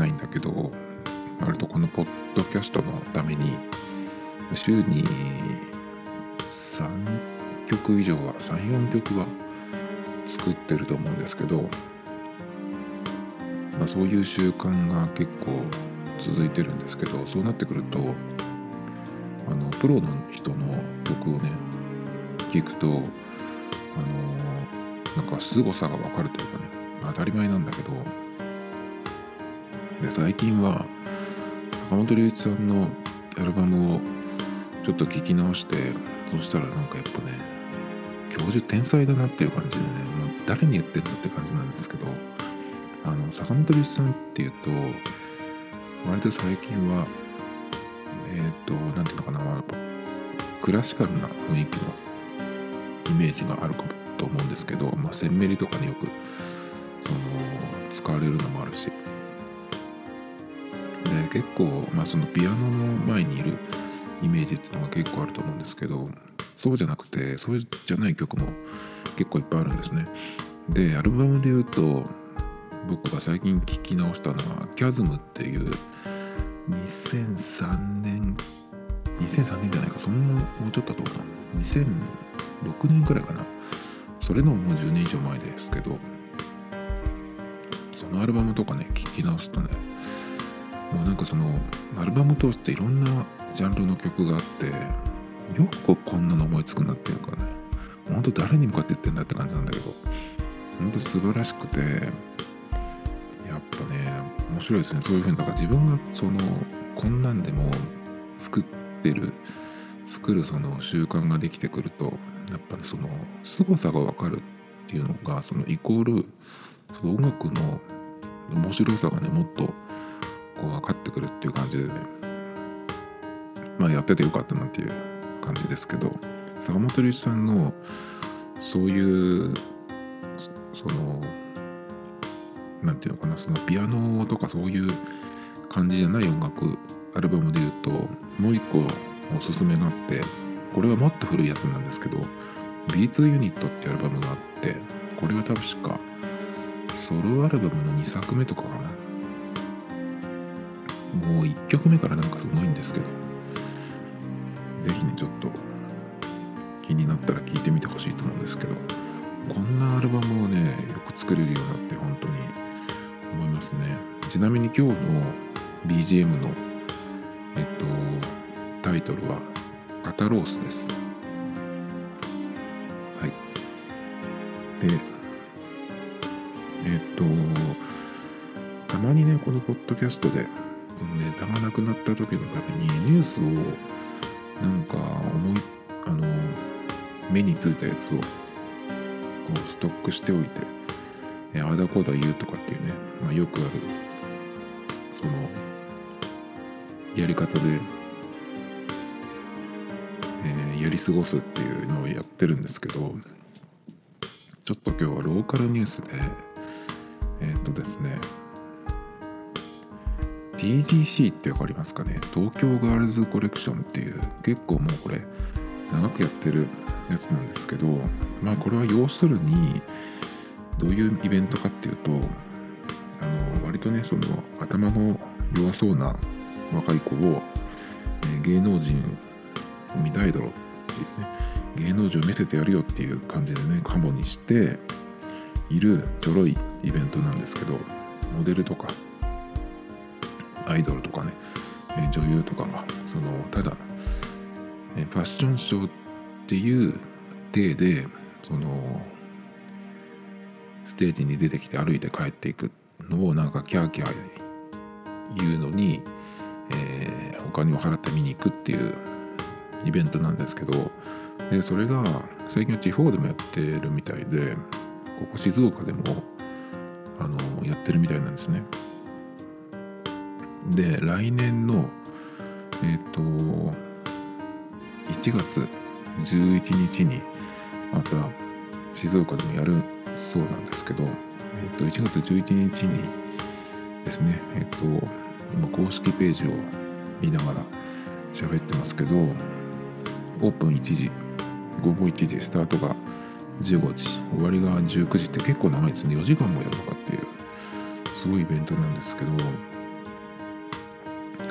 ないんだけど、割とこのポッドキャストのために、週に3曲以上は、3、4曲は作ってると思うんですけど、まあ、そういう習慣が結構続いてるんですけど、そうなってくると、あのプロの人の曲をね、聞くと、あのなんか凄さが分かるというかね当たり前なんだけどで最近は坂本龍一さんのアルバムをちょっと聴き直してそしたらなんかやっぱね教授天才だなっていう感じでねもう誰に言ってんだって感じなんですけどあの坂本龍一さんっていうと割と最近はえっ、ー、と何ていうのかなクラシカルな雰囲気のイメージがあるかと思うんですけど、まあ、センメリとかによくその使われるのもあるし結構、まあ、そのピアノの前にいるイメージっていうのが結構あると思うんですけどそうじゃなくてそうじゃない曲も結構いっぱいあるんですね。でアルバムで言うと僕が最近聴き直したのは「キャズムっていう2003年2003年じゃないかそんなもうちょっとどうかな2000 6年くらいかな。それのもう10年以上前ですけどそのアルバムとかね聴き直すとねもうなんかそのアルバム通していろんなジャンルの曲があってよくこんなの思いつくなっていうかね。ほんと誰に向かって言ってんだって感じなんだけど。ほんと素晴らしくてやっぱね面白いですね。そういうふうにだから自分がそのこんなんでも作ってる作るその習慣ができてくるとやっぱりその凄さが分かるっていうのがそのイコールその音楽の面白さがねもっとこう分かってくるっていう感じでねまあやっててよかったなっていう感じですけど坂本龍一さんのそういうその何て言うのかなそのピアノとかそういう感じじゃない音楽アルバムで言うともう一個おすすめがあってこれはもっと古いやつなんですけど B2 ユニットってアルバムがあってこれは確かソロアルバムの2作目とかかな。もう1曲目からなんかすごいんですけど是非ねちょっと気になったら聴いてみてほしいと思うんですけどこんなアルバムをねよく作れるようになって本当に思いますね。ちなみに今日の BGM のえっとタイトルは肩ロースです。はい。でえっ、とたまにねこのポッドキャストでそのネタがなくなった時のためにニュースをなんか思いあの目についたやつをこうストックしておいてえあだこうだ言うとかっていうね、まあ、よくあるそのやり方でやり過ごすっていうのをやってるんですけどちょっと今日はローカルニュースでえっ、とですね TGC って分かりますかね？東京ガールズコレクションっていう結構もうこれ長くやってるやつなんですけどまあこれは要するにどういうイベントかっていうとあの割とねその頭の弱そうな若い子を、え芸能人を見たいだろっていうね芸能人を見せてやるよっていう感じでねカモにしているちょろいイベントなんですけどモデルとかアイドルとかね女優とかがそのただファッションショーっていう体でそのステージに出てきて歩いて帰っていくのをなんかキャーキャー言うのに、えー、お金を払って見に行くっていうイベントなんですけどでそれが最近は地方でもやってるみたいでここ静岡でもあのやってるみたいなんですね。で来年のえっ、ー、と1月11日にまた静岡でもやるそうなんですけど、えっ、ー、と1月11日にですねえっ、ー、と今公式ページを見ながら喋ってますけどオープン1時午後1時スタートが15時終わりが19時って結構長いですね。4時間もやるのかっていうすごいイベントなんですけど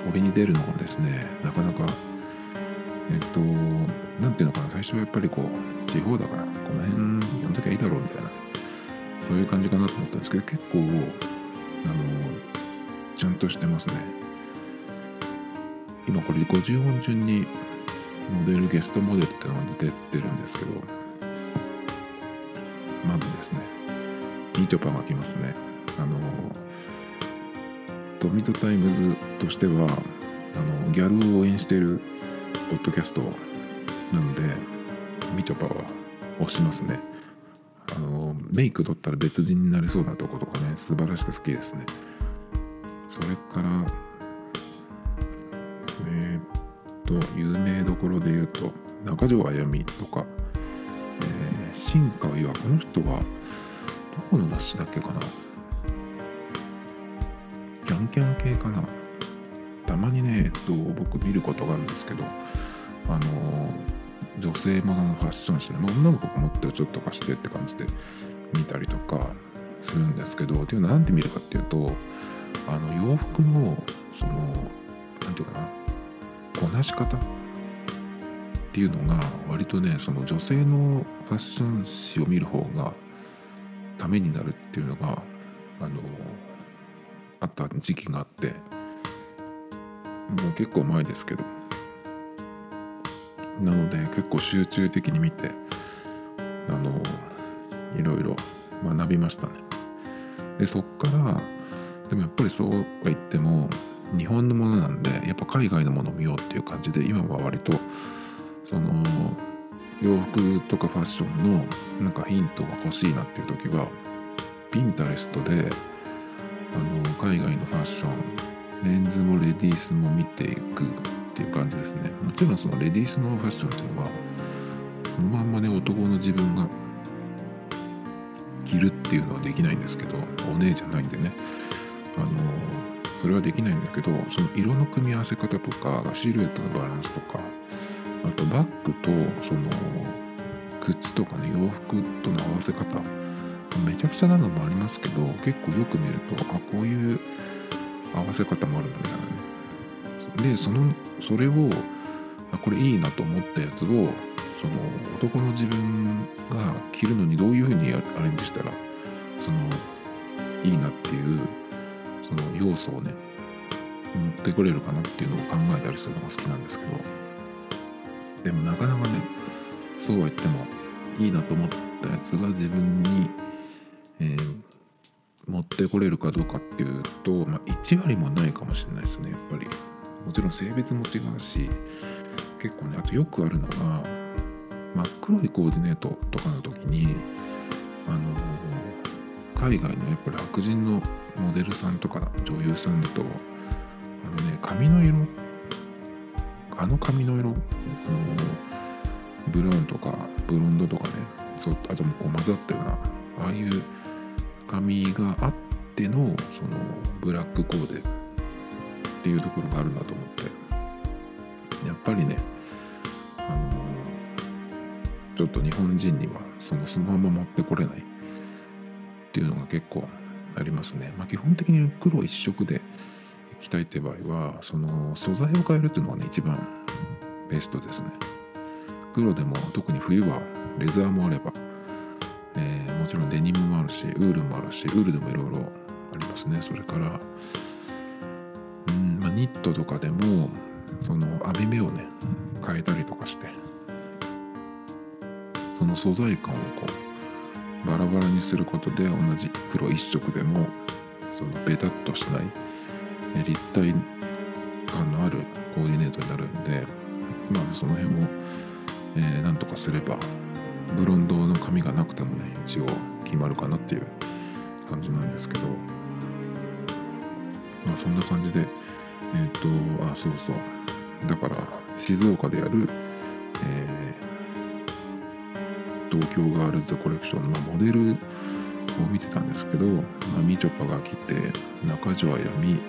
俺に出るのがですねなかなかえっと何ていうのかな最初はやっぱりこう地方だからこの辺呼んときゃいいだろうみたいなそういう感じかなと思ったんですけど結構あのちゃんとしてますね。今これ50音順にモデルゲストモデルっていうのが出てるんですけどまずですねみちょぱが来ますね。あのトミトタイムズとしてはあのギャルを応援しているポッドキャストなんでみちょぱは推しますね。あのメイク取ったら別人になれそうなとことかね素晴らしく好きですね。それからえー、っと有名どころで言うと中条あやみとか、えー、新川岩この人はどこの雑誌だっけかな？キャンキャン系かな。たまにね、えっと、僕見ることがあるんですけどあの女性もののファッション誌ね、まあ、女の子が持ってるちょっと貸してって感じで見たりとかするんですけどっていうのは何で見るかっていうとあの洋服のその何て言うかなこなし方っていうのが割とねその女性のファッション誌を見る方がためになるっていうのがあのあった時期があってもう結構前ですけど。なので結構集中的に見てあのいろいろ学びましたね。でそっからでもやっぱりそうは言っても日本のものなんでやっぱ海外のものを見ようっていう感じで今は割とその洋服とかファッションのなんかヒントが欲しいなっていう時はピンタレストであの海外のファッションメンズもレディースも見ていくっていう感じですね。もちろんそのレディースのファッションっていうのはそのまんまね男の自分が着るっていうのはできないんですけどお姉じゃないんでね。あのそれはできないんだけどその色の組み合わせ方とかシルエットのバランスとかあとバッグとその靴とかね洋服との合わせ方めちゃくちゃなのもありますけど結構よく見るとあこういう合わせ方もあるんだみたいなね。でそのそれをあこれいいなと思ったやつをその男の自分が着るのにどういうふうにアレンジしたらそのいいなっていうその要素をね持ってくれるかなっていうのを考えたりするのが好きなんですけど。でもなかなかねそうは言ってもいいなと思ったやつが自分に、えー、持ってこれるかどうかっていうと、まあ、1割もないかもしれないですねやっぱり。もちろん性別も違うし結構ねあとよくあるのが真っ黒いコーディネートとかの時にあの海外のやっぱり白人のモデルさんとか女優さんだとあのね髪の色あの髪の色あのブラウンとかブロンドとかねそうあともこう混ざったようなああいう髪があってのそのブラックコーデっていうところがあるんだと思ってやっぱりねあのちょっと日本人にはそのそのまま持ってこれないっていうのが結構ありますね。まあ、基本的に黒一色で着たいって場合はその素材を変えるっていうのがね一番ベストですね。黒でも特に冬はレザーもあれば、えー、もちろんデニムもあるしウールもあるしウールでもいろいろありますね。それからうん、まあ、ニットとかでもその網目をね変えたりとかしてその素材感をこうバラバラにすることで同じ黒一色でもそのベタっとしない立体感のあるコーディネートになるんでまあその辺も、えー、なんとかすればブロンドの髪がなくてもね一応決まるかなっていう感じなんですけど。まあそんな感じでえっ、とあそうそう。だから静岡でやる、えー、東京ガールズコレクションの、モデルを見てたんですけど、まあ、みちょぱが来て中条あやみ、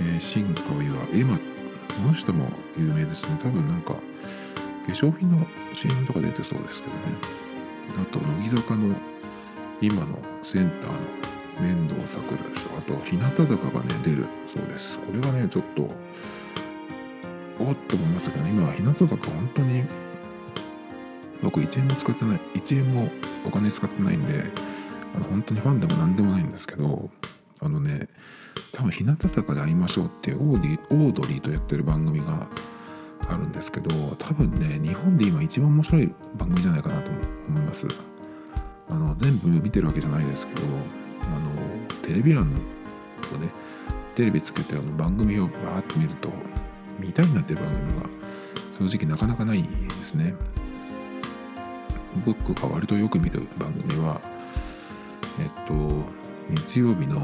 え、新川岩エマこの人も有名ですね。多分なんか化粧品の CM とか出てそうですけどね。あと乃木坂の今のセンターの面倒さくらでしょ。あと日向坂がね出るそうです。これはねちょっとおっと思いましたけどね。今日向坂本当に僕1円も使ってない1円もお金使ってないんであの本当にファンでも何でもないんですけどあのね多分日向坂で会いましょうってオーディオードリーとやってる番組があるんですけど多分ね日本で今一番面白い番組じゃないかなと思います。あの全部見てるわけじゃないですけどあのテレビ欄をねテレビつけてあの番組をバーッと見ると見たいなっていう番組が正直なかなかないですね。僕が割とよく見る番組はえっと日曜日の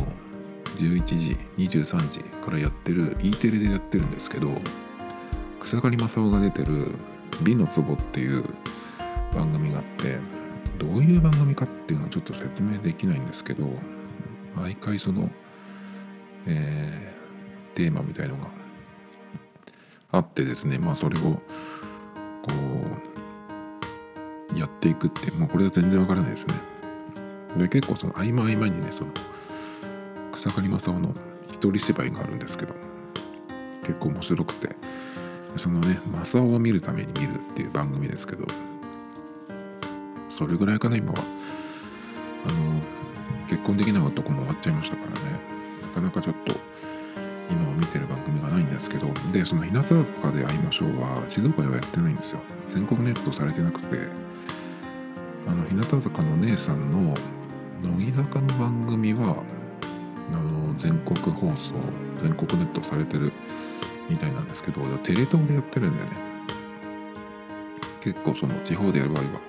11時23時からやってる E テレでやってるんですけど草刈正雄が出てる「美の壺」っていう番組があってどういう番組かっていうのはちょっと説明できないんですけど毎回その、えー、テーマみたいのがあってですねまあそれをこうやっていくってもうこれは全然わからないですね。で結構その合間合間にねその草刈正雄の一人芝居があるんですけど結構面白くてそのね正雄を見るために見るっていう番組ですけどそれぐらいかな今は。あの結婚できない男も終わっちゃいましたからね。なかなかちょっと今は見てる番組がないんですけどでその日向坂で会いましょうは静岡ではやってないんですよ。全国ネットされてなくて。あの日向坂の姉さんの乃木坂の番組はあの全国放送全国ネットされてるみたいなんですけどテレ東でやってるんでね。結構その地方でやる場合は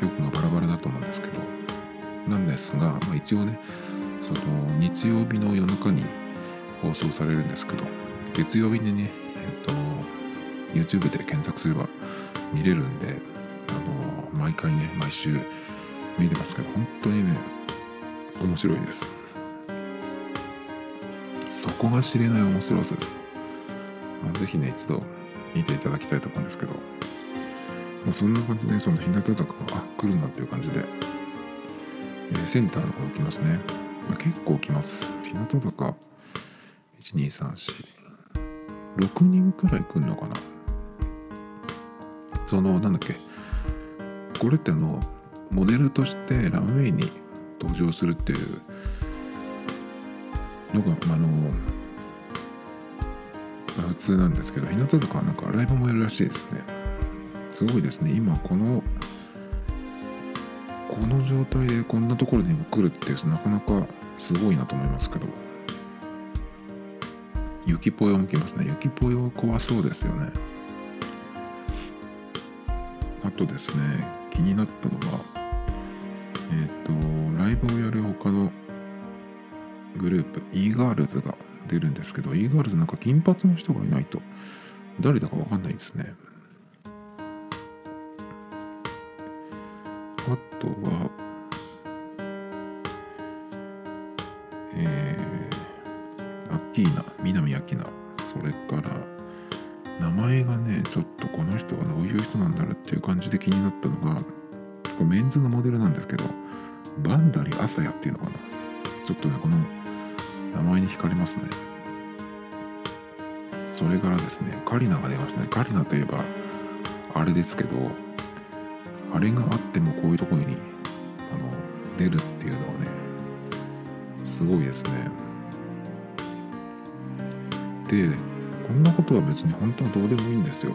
曲がバラバラだと思うんですけどなんですが、まあ、一応ねその日曜日の夜中に放送されるんですけど月曜日にねえっと YouTube で検索すれば見れるんであの毎回ね毎週見てますけど本当にね面白いです。そこが知れない面白さです。ぜひね一度見ていただきたいと思うんですけど、まあ、そんな感じでその日向坂があ来るんだっていう感じで、えー、センターの方来ますね、まあ、結構来ます。日向坂12346人くらい来るのかな。そのなんだっけこれってあのモデルとしてランウェイに登場するっていうのがあの普通なんですけど日向坂はなんかライブもやるらしいですね。すごいですね。今このこの状態でこんなところにも来るってなかなかすごいなと思いますけど。雪ぽよも来ますね。雪ぽよは怖そうですよね。あとですね気になったのはえっ、ー、とライブをやる他のグループ e ガールズが出るんですけど e ガールズなんか金髪の人がいないと。誰だか分かんないですね。あとはえー、アッキーナ南アキナ。それから名前がねちょっとこの人がどういう人なんだろうっていう感じで気になったのがメンズのモデルなんですけどバンダリアサヤっていうのかな。ちょっとねこの名前に惹かれますね。それからですねカリナが出ましたね。カリナといえばあれですけどあれがあってもこういうところにあの出るっていうのはねすごいですね。でこんなことは別に本当はどうでもいいんですよ。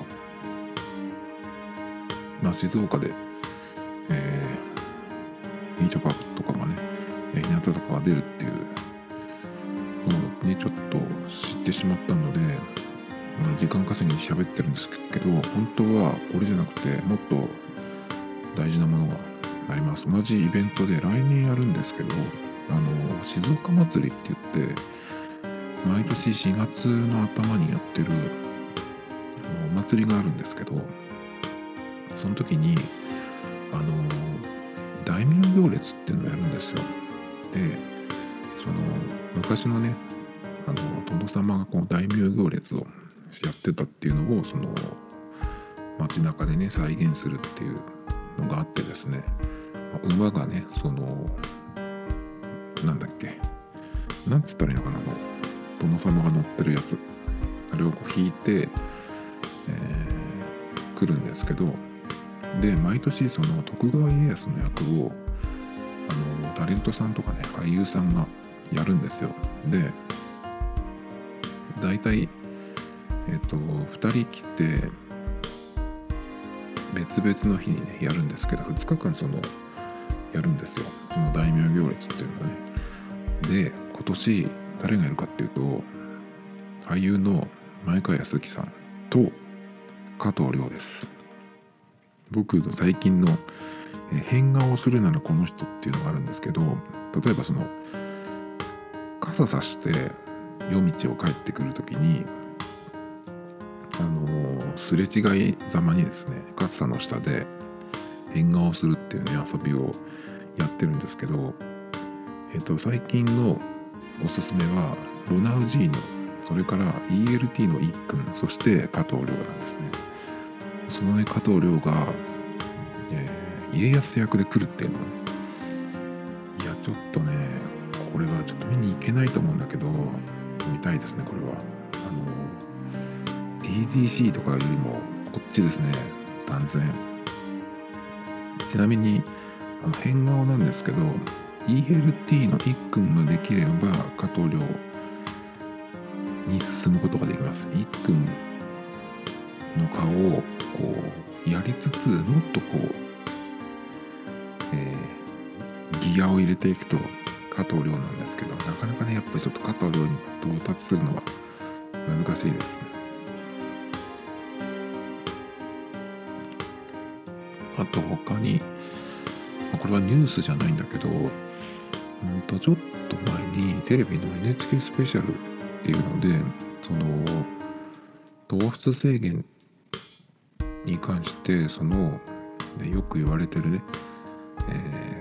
まあ静岡でのにちょっと知ってしまったので、まあ、時間稼ぎに喋ってるんですけど本当はこれじゃなくてもっと大事なものがあります。同じイベントで来年やるんですけどあの静岡祭りって言って毎年4月の頭にやってるお祭りがあるんですけどその時にあの大名行列っていうのをやるんですよ。でその昔のねあの殿様がこう大名行列をやってたっていうのをその街中でね再現するっていうのがあってですね。馬がねそのなんだっけなんつったらいいのかなあの殿様が乗ってるやつ。あれをこう引いて、えー、来るんですけどで毎年その徳川家康の役をあのタレントさんとかね俳優さんがやるんですよ。で大体えっ、と2人来て別々の日にねやるんですけど2日間そのやるんですよ。その大名行列っていうのはね。で今年誰がやるかっていうと俳優の前川康樹さんと加藤亮です。僕の最近の変顔をするならこの人っていうのがあるんですけど例えばその傘さして夜道を帰ってくる時にあのすれ違いざまにですね傘の下で変顔をするっていうね遊びをやってるんですけど、えーと、最近のおすすめはロナウジーノそれから ELT の1分そして加藤亮なんですね。そのね加藤亮が、えー、家康役で来るっていうのはねいやちょっとねこれはちょっと見に行けないと思うんだけど見たいですねこれは。あの TGC とかよりもこっちですね断然。ちなみにあの変顔なんですけど ELT の1君ができれば加藤亮に進むことができます。1君の顔をこうやりつつもっとこう、えー、ギアを入れていくと。加藤亮なんですけどなかなかねやっぱりちょっと加藤亮に到達するのは難しいですね。あと他にこれはニュースじゃないんだけど、うんとちょっと前にテレビの NHK スペシャルっていうのでその糖質制限に関してその、ね、よく言われてるね、えー、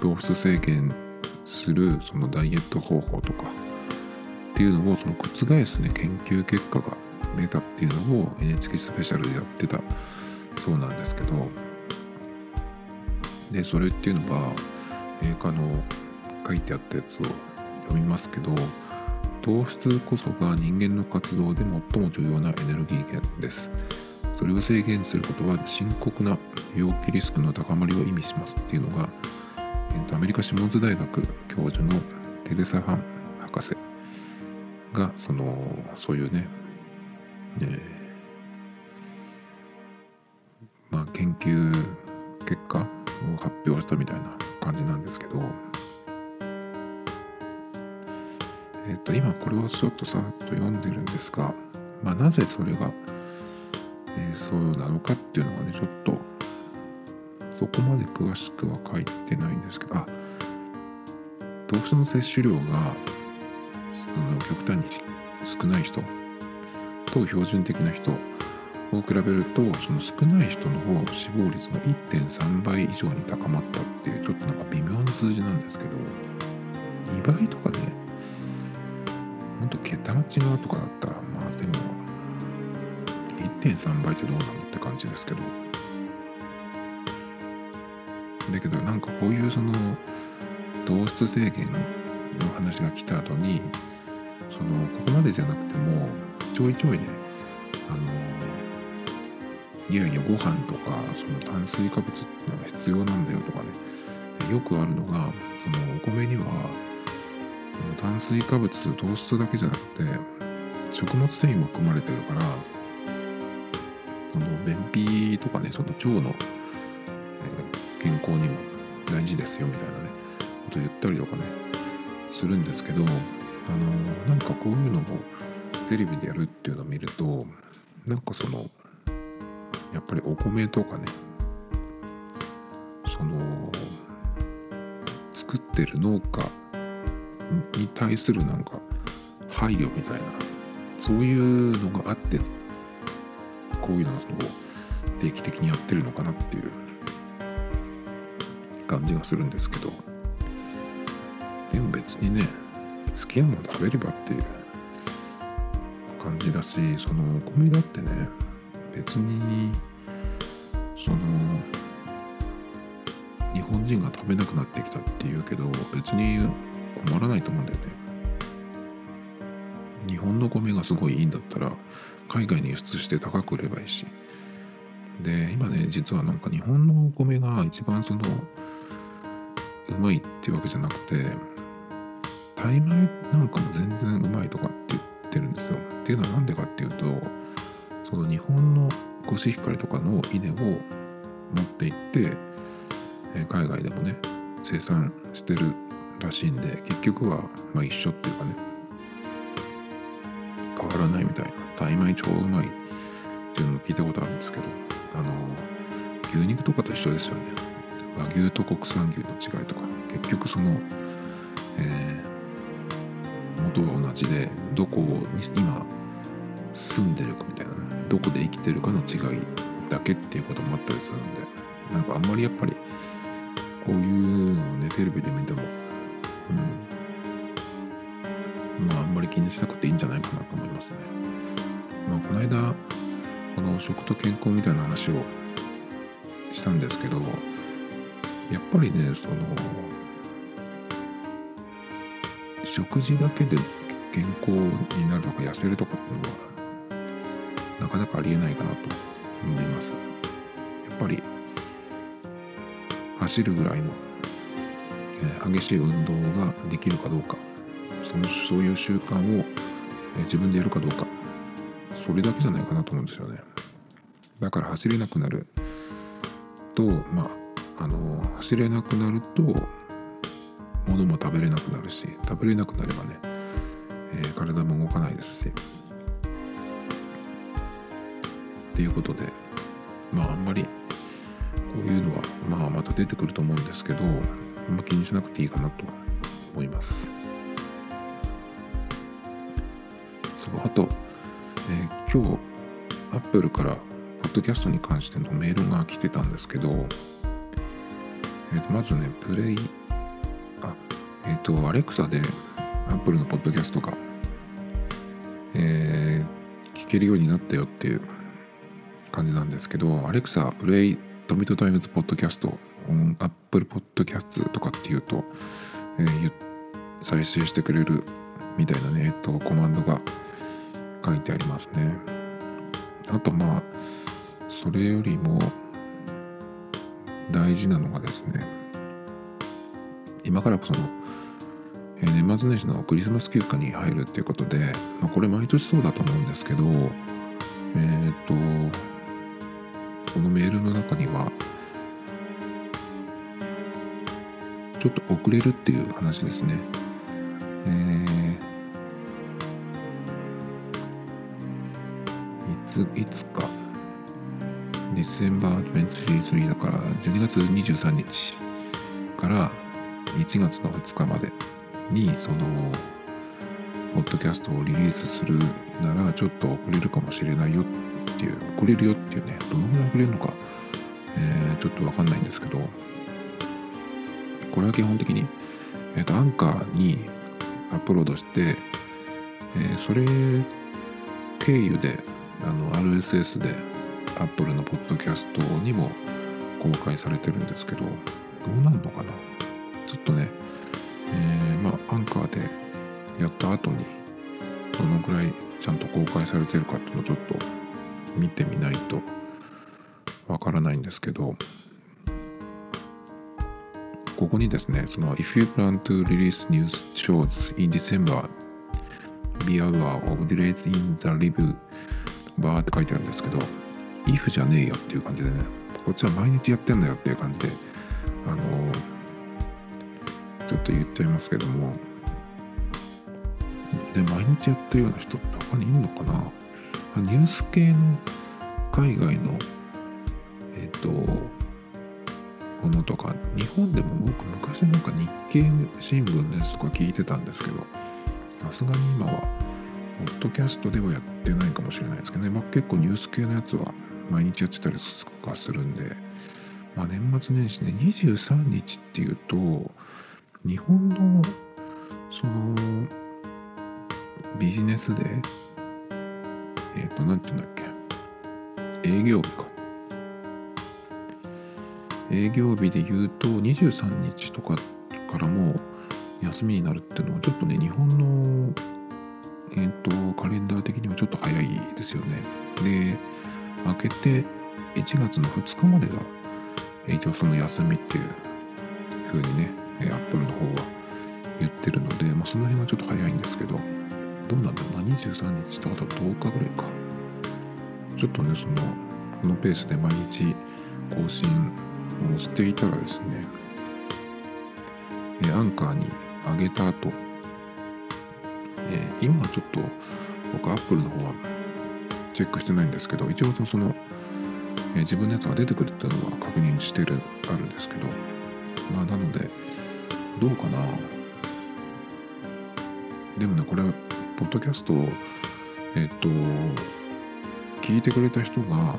糖質制限するそのダイエット方法とかっていうのをその覆すね研究結果が出たっていうのを NHK スペシャルでやってたそうなんですけどでそれっていうのは映画の書いてあったやつを読みますけど糖質こそが人間の活動で最も重要なエネルギー源です。それを制限することは深刻な病気リスクの高まりを意味しますっていうのが、えー、とアメリカシモンズ大学教授のテレサ・ハン博士がそのそういうね、えーまあ、研究結果を発表したみたいな感じなんですけど、え、ー、と今これをちょっとさっと読んでるんですが、まあ、なぜそれが、えー、そうなのかっていうのはねちょっとそこまで詳しくは書いてないんですけどあ糖質の摂取量があの極端に少ない人と標準的な人を比べるとその少ない人の方死亡率の1.3倍以上に高まったっていうちょっとなんか微妙な数字なんですけど2倍とかねほんと桁が違うとかだったらまあでも1.3倍ってどうなのって感じですけど。だけどなんかこういうその糖質制限の話が来た後にそのここまでじゃなくてもちょいちょいねあのいやいやご飯とかその炭水化物っていうのが必要なんだよとかねよくあるのがそのお米には炭水化物糖質だけじゃなくて食物繊維も含まれてるからその便秘とかねその腸の健康にも大事ですよみたいなねこと言ったりとかねするんですけどあのなんかこういうのもテレビでやるっていうのを見るとなんかそのやっぱりお米とかねその作ってる農家に対するなんか配慮みたいなそういうのがあってこういうのを定期的にやってるのかなっていう感じがするんですけど。でも別にね好きなもの食べればっていう感じだしそのお米だってね別にその日本人が食べなくなってきたっていうけど別に困らないと思うんだよね。日本の米がすごいいいんだったら海外に輸出して高く売ればいいし。で今ね実はなんか日本のお米が一番そのうまいっていうわけじゃなくてタイ米なんかも全然うまいとかって言ってるんですよ。っていうのは何でかっていうとその日本のコシヒカリとかの稲を持っていって海外でもね生産してるらしいんで結局はまあ一緒っていうかね変わらないみたいな。タイ米超うまいっていうのも聞いたことあるんですけどあの牛肉とかと一緒ですよね。和牛と国産牛の違いとか結局その、えー、元は同じでどこに今住んでるかみたいなどこで生きてるかの違いだけっていうこともあったりするんでなんかあんまりやっぱりこういうのをねテレビで見ても、うん、まああんまり気にしなくていいんじゃないかなと思いますね。まあ、この間この食と健康みたいな話をしたんですけどやっぱりねその食事だけで健康になるとか痩せるとかっていうのはなかなかありえないかなと思います。やっぱり走るぐらいの、え、激しい運動ができるかどうかそのそういう習慣を、え、自分でやるかどうかそれだけじゃないかなと思うんですよね。だから走れなくなるとまああの走れなくなると物も食べれなくなるし食べれなくなればね、えー、体も動かないですし。っていうことでまああんまりこういうのはまあまた出てくると思うんですけどあんま気にしなくていいかなと思います。そうあと、えー、今日アップルからポッドキャストに関してのメールが来てたんですけど、えー、とまずねプレイあえっ、ー、とアレクサでアップルのポッドキャストが、えー、聞けるようになったよっていう感じなんですけど Alexa, play トミトタイムズポッドキャストオンアップルポッドキャストとかっていうと、えー、再生してくれるみたいなね、えっと、コマンドが書いてありますね。あとまあそれよりも大事なのがですね今からその、えー、年末年始のクリスマス休暇に入るっていうことで、まあ、これ毎年そうだと思うんですけどえっ、ー、とこのメールの中にはちょっと遅れるっていう話ですね。えー、いついつかディセンバー23だから12月23日から1月の2日までにそのポッドキャストをリリースするならちょっと遅れるかもしれないよっていう遅れるよっていうねどのぐらい遅れるのか、えー、ちょっと分かんないんですけどこれは基本的に、えーと、アンカーにアップロードして、えー、それ経由であの RSS で Apple のポッドキャストにも公開されてるんですけどどうなんのかな？ちょっとね、えー、まあアンカーでやった後にどのぐらいちゃんと公開されてるかっていうのをちょっと見てみないとわからないんですけどここにですねその If you plan to release news shows in December be aware of delays in the review バーって書いてあるんですけど if じゃねえよっていう感じでねこっちは毎日やってんだよっていう感じであのちょっと言っちゃいますけどもで毎日やってるような人って他にいるのかな？ニュース系の海外のえっ、とものとか日本でも僕昔なんか日経新聞ですとか聞いてたんですけどさすがに今はポッドキャストではやってないかもしれないですけどね、まあ、結構ニュース系のやつは毎日やってたりとかするんで、まあ、年末年始ね23日っていうと日本のそのビジネスデーえっ、ー、と、なんて言うんだっけ。営業日か。営業日で言うと23日とかからも休みになるっていうのはちょっとね日本の、えーと、カレンダー的にはちょっと早いですよね。で明けて1月の2日までが一応その休みっていう風にねアップルの方は言ってるので、まあ、その辺はちょっと早いんですけどどうなんだろう。な23日とあと10日ぐらいか。ちょっとねそのこのペースで毎日更新をしていたらですねアンカーに上げた後、えー、今はちょっと僕アップルの方はチェックしてないんですけど一応その、えー、自分のやつが出てくるっていうのは確認してるあるんですけどまあなのでどうかなでもねこれポッドキャストえっ、と聞いてくれた人が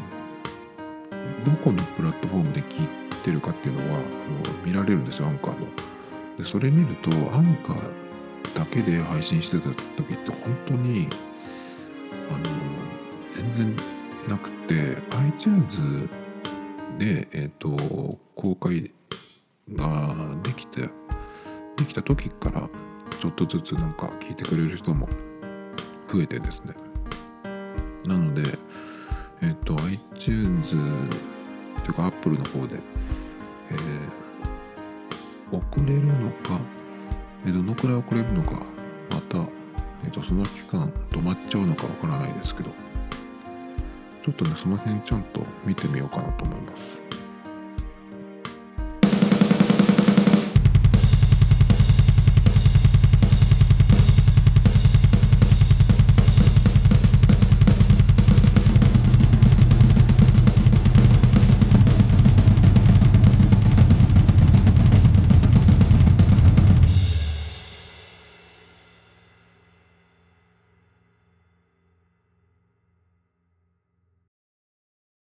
どこのプラットフォームで聞いてるかっていうのはあの見られるんですよアンカーの。でそれ見るとアンカーだけで配信してた時って本当にあの全然なくて iTunes で、えーと、公開ができてできた時からちょっとずつなんか聞いてくれる人も増えてですね。なのでえっ、ー、と iTunes というか Apple の方で、えー、遅れるのか、えー、どのくらい遅れるのかまた、えーと、その期間止まっちゃうのかわからないですけど。ょっとねその辺ちゃんと見てみようかなと思います。